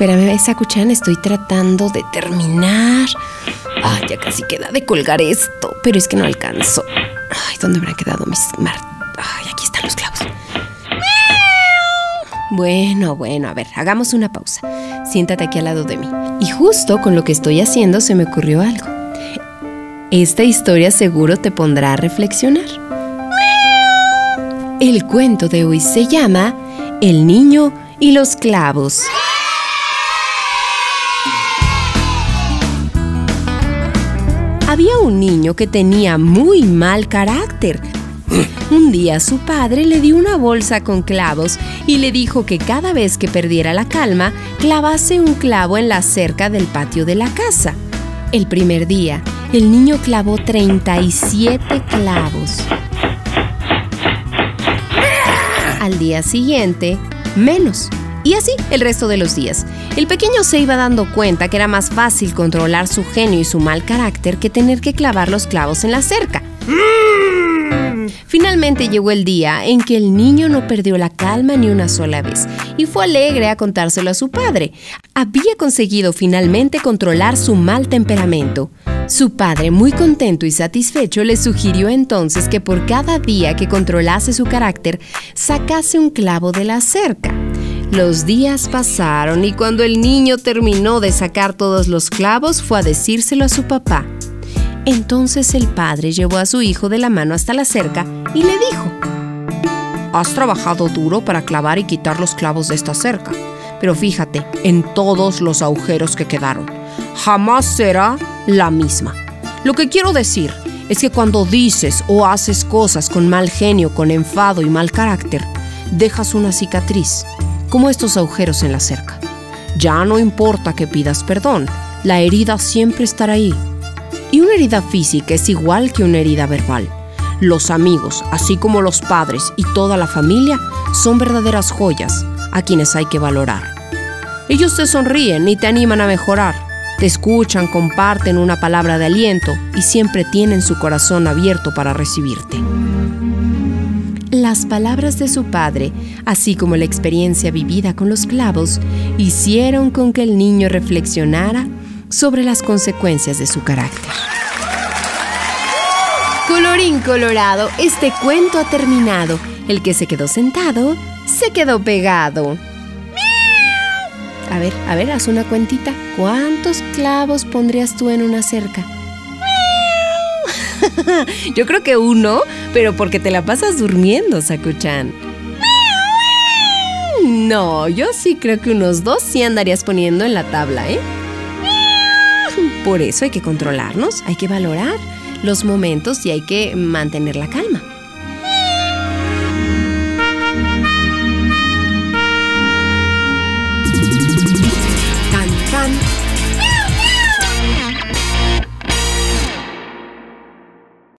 Espérame, Sakuchan, estoy tratando de terminar. Ay, ya casi queda de colgar esto, pero es que no alcanzo. Ay, ¿dónde habrán quedado mis mar... Ay, aquí están los clavos. Bueno, bueno, a ver, hagamos una pausa. Siéntate aquí al lado de mí. Y justo con lo que estoy haciendo se me ocurrió algo. Esta historia seguro te pondrá a reflexionar. El cuento de hoy se llama El niño y los clavos. Había un niño que tenía muy mal carácter. Un día su padre le dio una bolsa con clavos y le dijo que cada vez que perdiera la calma, clavase un clavo en la cerca del patio de la casa. El primer día, el niño clavó 37 clavos. Al día siguiente, menos. Y así el resto de los días. El pequeño se iba dando cuenta que era más fácil controlar su genio y su mal carácter que tener que clavar los clavos en la cerca. Finalmente llegó el día en que el niño no perdió la calma ni una sola vez y fue alegre a contárselo a su padre. Había conseguido finalmente controlar su mal temperamento. Su padre, muy contento y satisfecho, le sugirió entonces que por cada día que controlase su carácter, sacase un clavo de la cerca. Los días pasaron y cuando el niño terminó de sacar todos los clavos fue a decírselo a su papá. Entonces el padre llevó a su hijo de la mano hasta la cerca y le dijo, Has trabajado duro para clavar y quitar los clavos de esta cerca, pero fíjate en todos los agujeros que quedaron. Jamás será la misma. Lo que quiero decir es que cuando dices o haces cosas con mal genio, con enfado y mal carácter, dejas una cicatriz como estos agujeros en la cerca. Ya no importa que pidas perdón, la herida siempre estará ahí. Y una herida física es igual que una herida verbal. Los amigos, así como los padres y toda la familia, son verdaderas joyas a quienes hay que valorar. Ellos te sonríen y te animan a mejorar. Te escuchan, comparten una palabra de aliento y siempre tienen su corazón abierto para recibirte. Las palabras de su padre, así como la experiencia vivida con los clavos, hicieron con que el niño reflexionara sobre las consecuencias de su carácter. Colorín colorado, este cuento ha terminado. El que se quedó sentado, se quedó pegado. A ver, a ver, haz una cuentita. ¿Cuántos clavos pondrías tú en una cerca? Yo creo que uno, pero porque te la pasas durmiendo, Sakuchan. No, yo sí creo que unos dos sí andarías poniendo en la tabla, ¿eh? Por eso hay que controlarnos, hay que valorar los momentos y hay que mantener la calma.